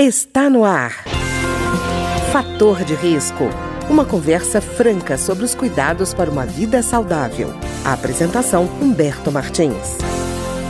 Está no ar. Fator de risco. Uma conversa franca sobre os cuidados para uma vida saudável. A apresentação Humberto Martins.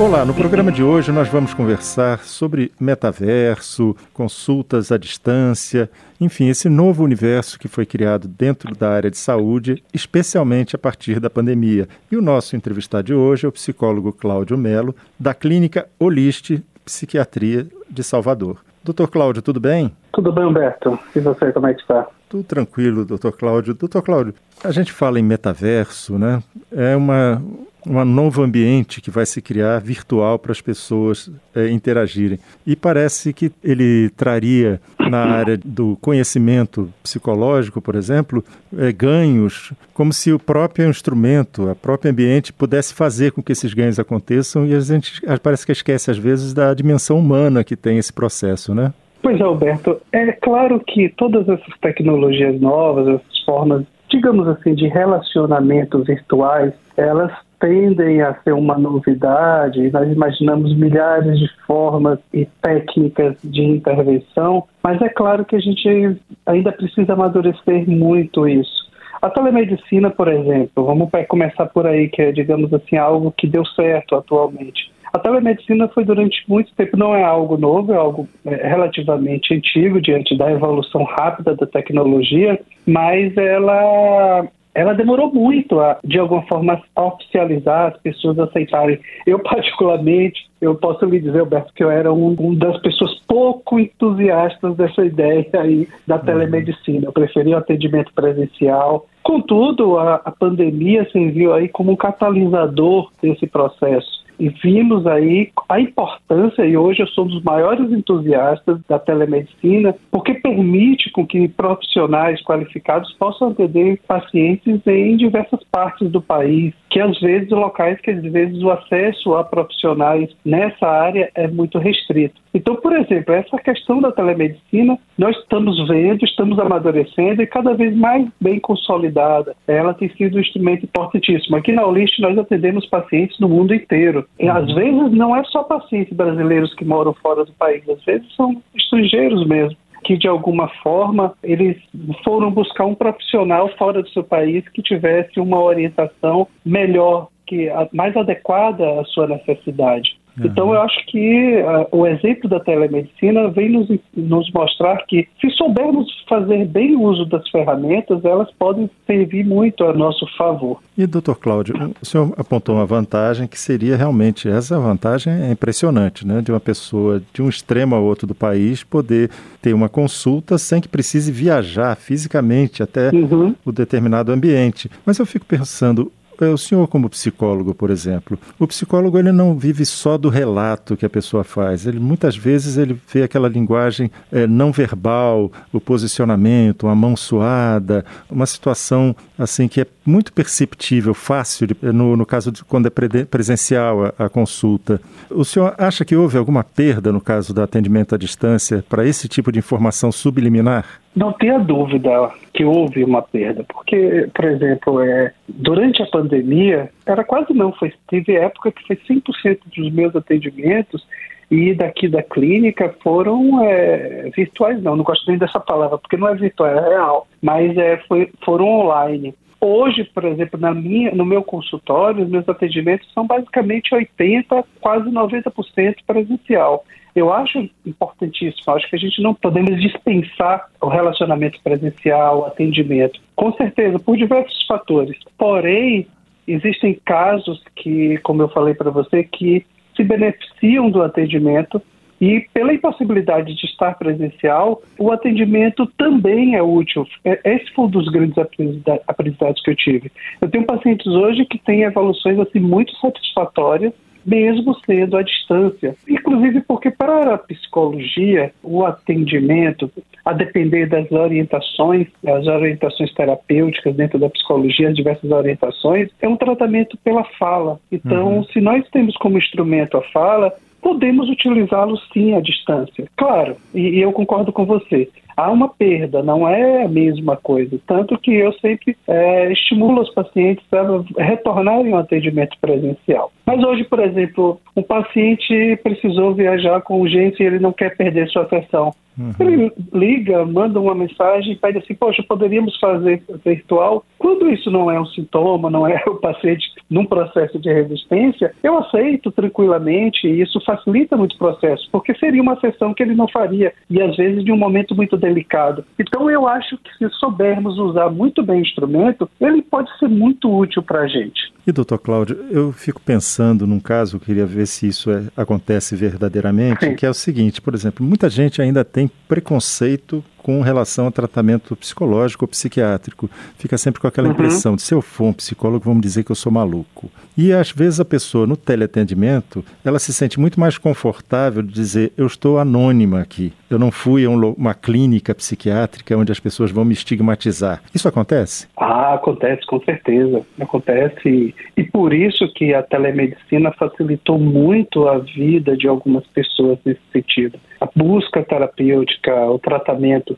Olá, no programa de hoje nós vamos conversar sobre metaverso, consultas à distância, enfim, esse novo universo que foi criado dentro da área de saúde, especialmente a partir da pandemia. E o nosso entrevistado de hoje é o psicólogo Cláudio Melo, da Clínica Oliste Psiquiatria de Salvador. Doutor Cláudio, tudo bem? Tudo bem, Humberto. E você, como é que está? Tudo tranquilo, doutor Cláudio. Doutor Cláudio, a gente fala em metaverso, né? É uma, um novo ambiente que vai se criar virtual para as pessoas é, interagirem. E parece que ele traria, na área do conhecimento psicológico, por exemplo, é, ganhos, como se o próprio instrumento, o próprio ambiente pudesse fazer com que esses ganhos aconteçam. E a gente parece que esquece, às vezes, da dimensão humana que tem esse processo, né? Pois é, Alberto. É claro que todas essas tecnologias novas, essas formas, digamos assim, de relacionamento virtuais, elas tendem a ser uma novidade. Nós imaginamos milhares de formas e técnicas de intervenção, mas é claro que a gente ainda precisa amadurecer muito isso. A telemedicina, por exemplo, vamos começar por aí, que é, digamos assim, algo que deu certo atualmente. A telemedicina foi durante muito tempo, não é algo novo, é algo é, relativamente antigo diante da evolução rápida da tecnologia, mas ela ela demorou muito a, de alguma forma, oficializar, as pessoas aceitarem. Eu, particularmente, eu posso lhe dizer, Alberto, que eu era um, um, das pessoas pouco entusiastas dessa ideia aí da uhum. telemedicina. Eu preferia o atendimento presencial. Contudo, a, a pandemia se viu aí como um catalisador desse processo e vimos aí a importância, e hoje eu sou um dos maiores entusiastas da telemedicina, porque permite com que profissionais qualificados possam atender pacientes em diversas partes do país, que às vezes locais que às vezes o acesso a profissionais nessa área é muito restrito. Então, por exemplo, essa questão da telemedicina, nós estamos vendo, estamos amadurecendo e cada vez mais bem consolidada. Ela tem sido um instrumento importantíssimo. Aqui na Olist nós atendemos pacientes no mundo inteiro. E às vezes não é só pacientes brasileiros que moram fora do país, às vezes são estrangeiros mesmo que de alguma forma eles foram buscar um profissional fora do seu país que tivesse uma orientação melhor, que mais adequada à sua necessidade. Uhum. Então, eu acho que uh, o exemplo da telemedicina vem nos, nos mostrar que, se soubermos fazer bem uso das ferramentas, elas podem servir muito a nosso favor. E, doutor Cláudio, o senhor apontou uma vantagem que seria realmente, essa vantagem é impressionante, né? De uma pessoa de um extremo ao outro do país poder ter uma consulta sem que precise viajar fisicamente até uhum. o determinado ambiente. Mas eu fico pensando, o senhor como psicólogo, por exemplo, o psicólogo ele não vive só do relato que a pessoa faz. Ele muitas vezes ele vê aquela linguagem é, não verbal, o posicionamento, uma mão suada, uma situação assim que é muito perceptível, fácil de, no, no caso de quando é pre presencial a, a consulta. O senhor acha que houve alguma perda no caso do atendimento à distância para esse tipo de informação subliminar? Não tenha dúvida que houve uma perda, porque, por exemplo, é, durante a pandemia, era quase não, foi, teve época que foi 100% dos meus atendimentos e daqui da clínica foram é, virtuais, não, não gosto nem dessa palavra, porque não é virtual, é real, mas é, foi, foram online. Hoje, por exemplo, na minha, no meu consultório, os meus atendimentos são basicamente 80%, quase 90% presencial. Eu acho importantíssimo, acho que a gente não podemos dispensar o relacionamento presencial, o atendimento. Com certeza, por diversos fatores. Porém, existem casos que, como eu falei para você, que se beneficiam do atendimento e pela impossibilidade de estar presencial, o atendimento também é útil. É, esse foi um dos grandes aprendizados que eu tive. Eu tenho pacientes hoje que têm evoluções assim muito satisfatórias mesmo sendo à distância. Inclusive porque para a psicologia, o atendimento, a depender das orientações, as orientações terapêuticas dentro da psicologia, as diversas orientações, é um tratamento pela fala. Então, uhum. se nós temos como instrumento a fala, podemos utilizá-lo sim à distância. Claro, e, e eu concordo com você há uma perda, não é a mesma coisa. Tanto que eu sempre é, estimulo os pacientes a retornarem ao atendimento presencial. Mas hoje, por exemplo, um paciente precisou viajar com urgência e ele não quer perder sua sessão. Uhum. Ele liga, manda uma mensagem e pede assim, poxa, poderíamos fazer virtual. Quando isso não é um sintoma, não é o paciente num processo de resistência, eu aceito tranquilamente e isso facilita muito o processo, porque seria uma sessão que ele não faria e às vezes de um momento muito delicado. Então eu acho que se soubermos usar muito bem o instrumento, ele pode ser muito útil para a gente. E doutor Cláudio, eu fico pensando num caso, queria ver se isso é, acontece verdadeiramente, Sim. que é o seguinte, por exemplo, muita gente ainda tem preconceito com relação ao tratamento psicológico ou psiquiátrico. Fica sempre com aquela uhum. impressão de se eu for um psicólogo, vamos dizer que eu sou maluco. E às vezes a pessoa no teleatendimento, ela se sente muito mais confortável de dizer eu estou anônima aqui. Eu não fui a um, uma clínica psiquiátrica onde as pessoas vão me estigmatizar. Isso acontece? Ah, acontece, com certeza. Acontece. E por isso que a telemedicina facilitou muito a vida de algumas pessoas nesse sentido. A busca terapêutica, o tratamento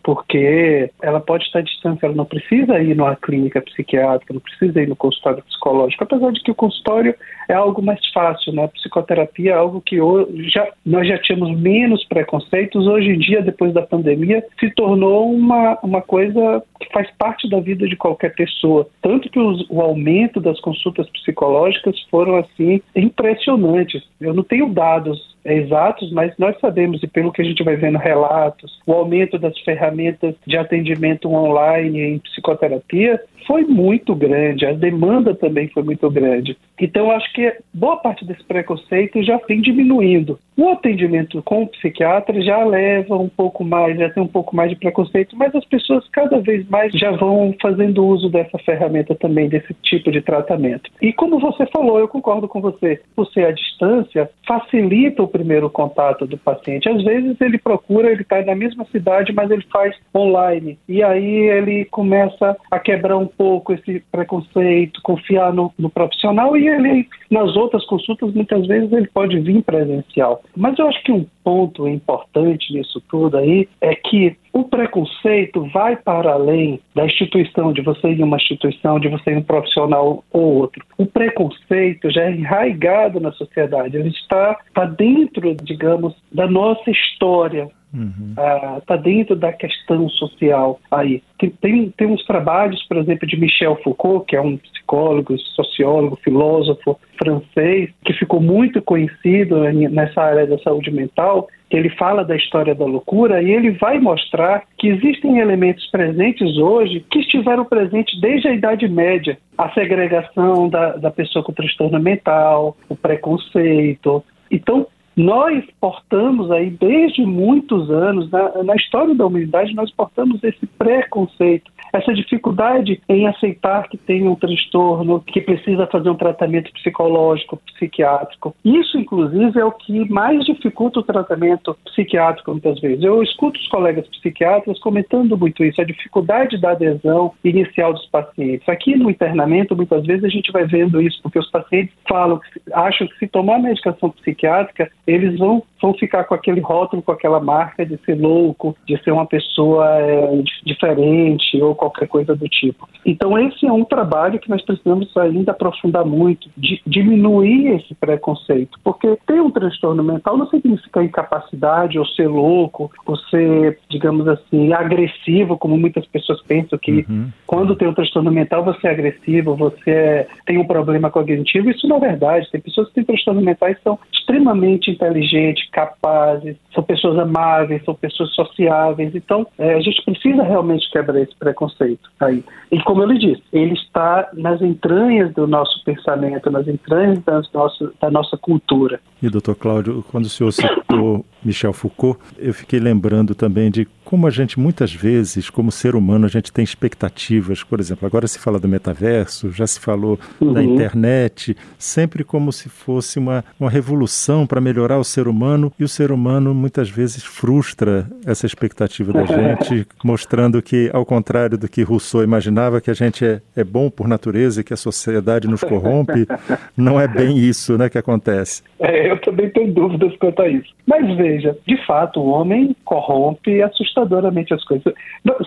porque ela pode estar distante, ela não precisa ir numa clínica psiquiátrica, não precisa ir no consultório psicológico, apesar de que o consultório é algo mais fácil, né? A psicoterapia é algo que hoje já, nós já tínhamos menos preconceitos, hoje em dia, depois da pandemia, se tornou uma, uma coisa que faz parte da vida de qualquer pessoa. Tanto que os, o aumento das consultas psicológicas foram, assim, impressionantes. Eu não tenho dados exatos, mas nós sabemos, e pelo que a gente vai vendo relatos, o aumento das ferramentas de atendimento online em psicoterapia foi muito grande, a demanda também foi muito grande. Então, acho que boa parte desse preconceito já vem diminuindo. O atendimento com o psiquiatra já leva um pouco mais, já tem um pouco mais de preconceito, mas as pessoas cada vez mais já vão fazendo uso dessa ferramenta também, desse tipo de tratamento. E como você falou, eu concordo com você, por ser à distância, facilita o primeiro contato do paciente. Às vezes ele procura, ele está na mesma cidade, mas ele faz online. E aí ele começa a quebrar um pouco esse preconceito, confiar no, no profissional e ele, nas outras consultas, muitas vezes ele pode vir presencial. Mas eu acho que um ponto importante nisso tudo aí é que o preconceito vai para além da instituição, de você ir em uma instituição, de você ir um profissional ou outro. O preconceito já é enraizado na sociedade, ele está, está dentro, digamos, da nossa história, Está uhum. uh, dentro da questão social aí. Tem, tem, uns trabalhos, por exemplo, de Michel Foucault, que é um psicólogo, sociólogo, filósofo francês, que ficou muito conhecido nessa área da saúde mental, ele fala da história da loucura e ele vai mostrar que existem elementos presentes hoje que estiveram presentes desde a Idade Média. A segregação da, da pessoa com transtorno mental, o preconceito. Então, nós portamos aí desde muitos anos, na, na história da humanidade, nós portamos esse preconceito essa dificuldade em aceitar que tem um transtorno, que precisa fazer um tratamento psicológico, psiquiátrico. Isso, inclusive, é o que mais dificulta o tratamento psiquiátrico muitas vezes. Eu escuto os colegas psiquiatras comentando muito isso, a dificuldade da adesão inicial dos pacientes. Aqui no internamento, muitas vezes a gente vai vendo isso, porque os pacientes falam, acham que se tomar medicação psiquiátrica, eles vão, vão ficar com aquele rótulo, com aquela marca de ser louco, de ser uma pessoa é, diferente ou qualquer coisa do tipo. Então, esse é um trabalho que nós precisamos ainda aprofundar muito, de diminuir esse preconceito, porque ter um transtorno mental não significa incapacidade ou ser louco, ou ser, digamos assim, agressivo, como muitas pessoas pensam que uhum. quando tem um transtorno mental você é agressivo, você tem um problema cognitivo. Isso não é verdade. Tem pessoas que têm transtorno mentais e são extremamente inteligentes, capazes, são pessoas amáveis, são pessoas sociáveis. Então, é, a gente precisa realmente quebrar esse preconceito aí. E como eu lhe disse, ele está nas entranhas do nosso pensamento, nas entranhas das nosso, da nossa cultura. E doutor Cláudio, quando o senhor citou Michel Foucault, eu fiquei lembrando também de como a gente muitas vezes, como ser humano, a gente tem expectativas. Por exemplo, agora se fala do metaverso, já se falou uhum. da internet, sempre como se fosse uma, uma revolução para melhorar o ser humano, e o ser humano muitas vezes frustra essa expectativa da gente, mostrando que, ao contrário do que Rousseau imaginava, que a gente é, é bom por natureza e que a sociedade nos corrompe, não é bem isso né, que acontece. É, eu também tenho dúvidas quanto a isso. Mas veja, de fato, o homem corrompe assustadoramente assustadoramente as coisas.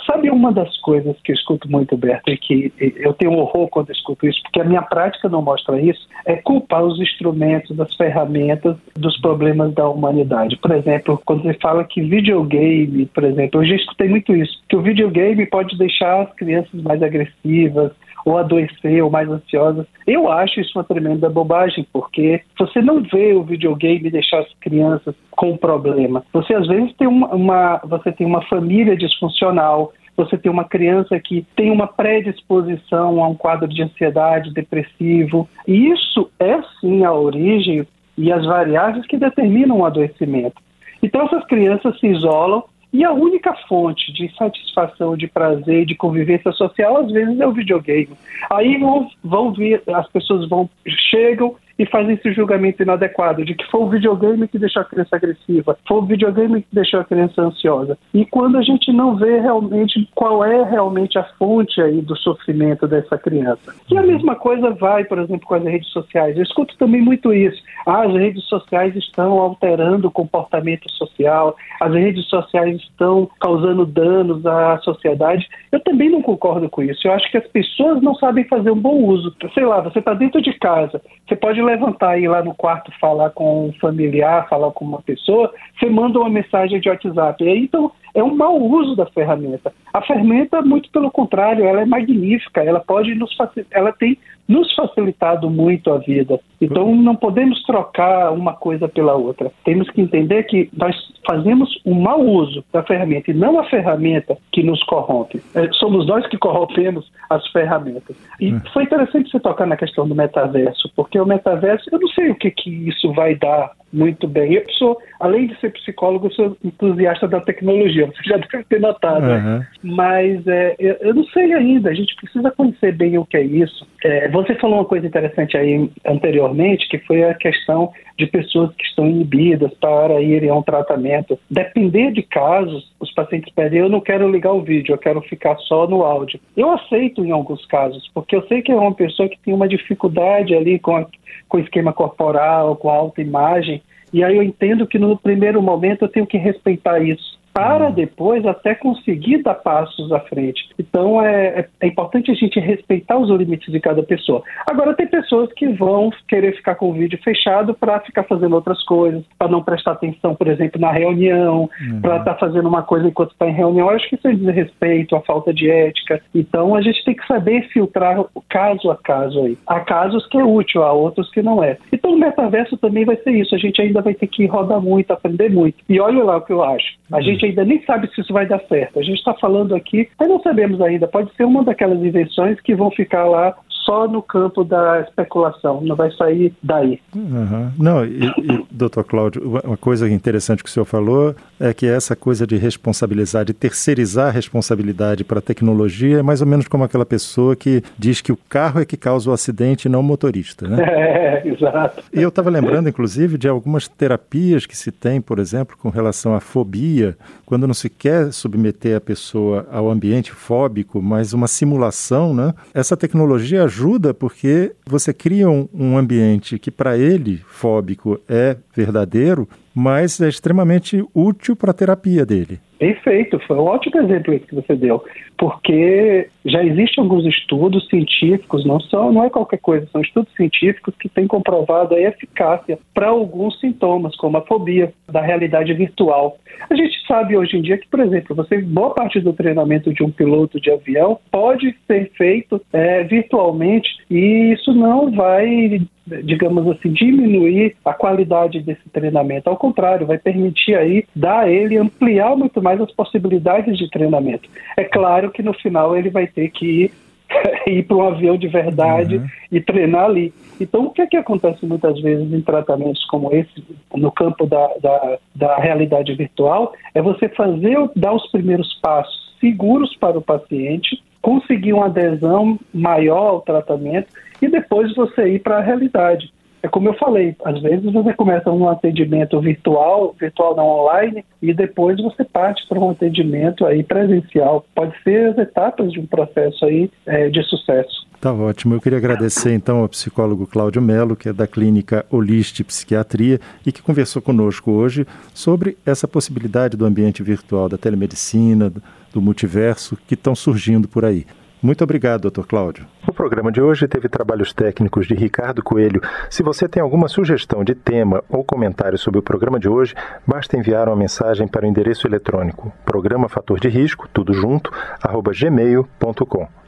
Sabe uma das coisas que eu escuto muito, Berto, e que eu tenho horror quando escuto isso, porque a minha prática não mostra isso, é culpar os instrumentos, as ferramentas dos problemas da humanidade. Por exemplo, quando você fala que videogame, por exemplo, eu já escutei muito isso, que o videogame pode deixar as crianças mais agressivas, ou adoecer, ou mais ansiosas. Eu acho isso uma tremenda bobagem, porque você não vê o videogame deixar as crianças com problema. Você às vezes tem uma, uma você tem uma família disfuncional, você tem uma criança que tem uma predisposição a um quadro de ansiedade, depressivo. E isso é sim a origem e as variáveis que determinam o adoecimento. Então essas crianças se isolam e a única fonte de satisfação, de prazer, de convivência social, às vezes, é o videogame. Aí vão, vão vir, as pessoas vão, chegam e fazem esse julgamento inadequado de que foi o videogame que deixou a criança agressiva, foi o videogame que deixou a criança ansiosa. E quando a gente não vê realmente qual é realmente a fonte aí do sofrimento dessa criança. E a mesma coisa vai, por exemplo, com as redes sociais. Eu escuto também muito isso. Ah, as redes sociais estão alterando o comportamento social, as redes sociais estão causando danos à sociedade. Eu também não concordo com isso. Eu acho que as pessoas não sabem fazer um bom uso. Sei lá, você está dentro de casa, você pode levantar e ir lá no quarto falar com um familiar, falar com uma pessoa, você manda uma mensagem de WhatsApp. Então, é um mau uso da ferramenta. A ferramenta, muito pelo contrário, ela é magnífica, ela pode nos ela tem nos facilitado muito a vida. Então não podemos trocar uma coisa pela outra. Temos que entender que nós fazemos um mau uso da ferramenta e não a ferramenta que nos corrompe. É, somos nós que corrompemos as ferramentas. E hum. foi interessante você tocar na questão do metaverso, porque o metaverso, eu não sei o que, que isso vai dar muito bem. Eu sou, além de ser psicólogo, sou entusiasta da tecnologia, você já deve ter notado. Uhum. Mas é, eu não sei ainda, a gente precisa conhecer bem o que é isso. É, você falou uma coisa interessante aí anteriormente, que foi a questão de pessoas que estão inibidas para irem a um tratamento. Depender de casos, os pacientes pedem, eu não quero ligar o vídeo, eu quero ficar só no áudio. Eu aceito em alguns casos, porque eu sei que é uma pessoa que tem uma dificuldade ali com, a, com esquema corporal, com a autoimagem, e aí eu entendo que no primeiro momento eu tenho que respeitar isso para depois até conseguir dar passos à frente. Então é, é, é, importante a gente respeitar os limites de cada pessoa. Agora tem pessoas que vão querer ficar com o vídeo fechado para ficar fazendo outras coisas, para não prestar atenção, por exemplo, na reunião, uhum. para estar tá fazendo uma coisa enquanto está em reunião. Eu acho que isso é desrespeito, a falta de ética. Então a gente tem que saber filtrar caso a caso aí. Há casos que é útil, há outros que não é. Então o metaverso também vai ser isso. A gente ainda vai ter que rodar muito, aprender muito. E olha lá o que eu acho. A uhum. gente gente ainda nem sabe se isso vai dar certo. A gente está falando aqui, mas não sabemos ainda. Pode ser uma daquelas invenções que vão ficar lá só no campo da especulação, não vai sair daí. Uhum. Não, e, e, doutor Cláudio, uma coisa interessante que o senhor falou é que essa coisa de responsabilizar, de terceirizar a responsabilidade para a tecnologia é mais ou menos como aquela pessoa que diz que o carro é que causa o acidente e não o motorista, né? É, exato. E eu estava lembrando, inclusive, de algumas terapias que se tem, por exemplo, com relação à fobia, quando não se quer submeter a pessoa ao ambiente fóbico, mas uma simulação, né? Essa tecnologia ajuda porque você cria um, um ambiente que para ele fóbico é verdadeiro, mas é extremamente útil para a terapia dele. Perfeito, foi um ótimo exemplo que você deu, porque já existem alguns estudos científicos, não são, não é qualquer coisa, são estudos científicos que têm comprovado a eficácia para alguns sintomas, como a fobia da realidade virtual. A gente sabe hoje em dia que, por exemplo, você boa parte do treinamento de um piloto de avião pode ser feito é, virtualmente e isso não vai digamos assim, diminuir a qualidade desse treinamento. Ao contrário, vai permitir aí dar a ele ampliar muito mais as possibilidades de treinamento. É claro que no final ele vai ter que ir ir para um avião de verdade uhum. e treinar ali. Então, o que é que acontece muitas vezes em tratamentos como esse, no campo da, da, da realidade virtual, é você fazer, dar os primeiros passos seguros para o paciente, conseguir uma adesão maior ao tratamento e depois você ir para a realidade. É como eu falei, às vezes você começa um atendimento virtual, virtual não online, e depois você parte para um atendimento aí presencial. Pode ser as etapas de um processo aí é, de sucesso. Tá ótimo. Eu queria agradecer então ao psicólogo Cláudio Melo, que é da clínica Oliste Psiquiatria e que conversou conosco hoje sobre essa possibilidade do ambiente virtual, da telemedicina, do multiverso que estão surgindo por aí. Muito obrigado, doutor Cláudio. O programa de hoje teve trabalhos técnicos de Ricardo Coelho. Se você tem alguma sugestão de tema ou comentário sobre o programa de hoje, basta enviar uma mensagem para o endereço eletrônico programa fator de risco, tudo junto, arroba gmail.com.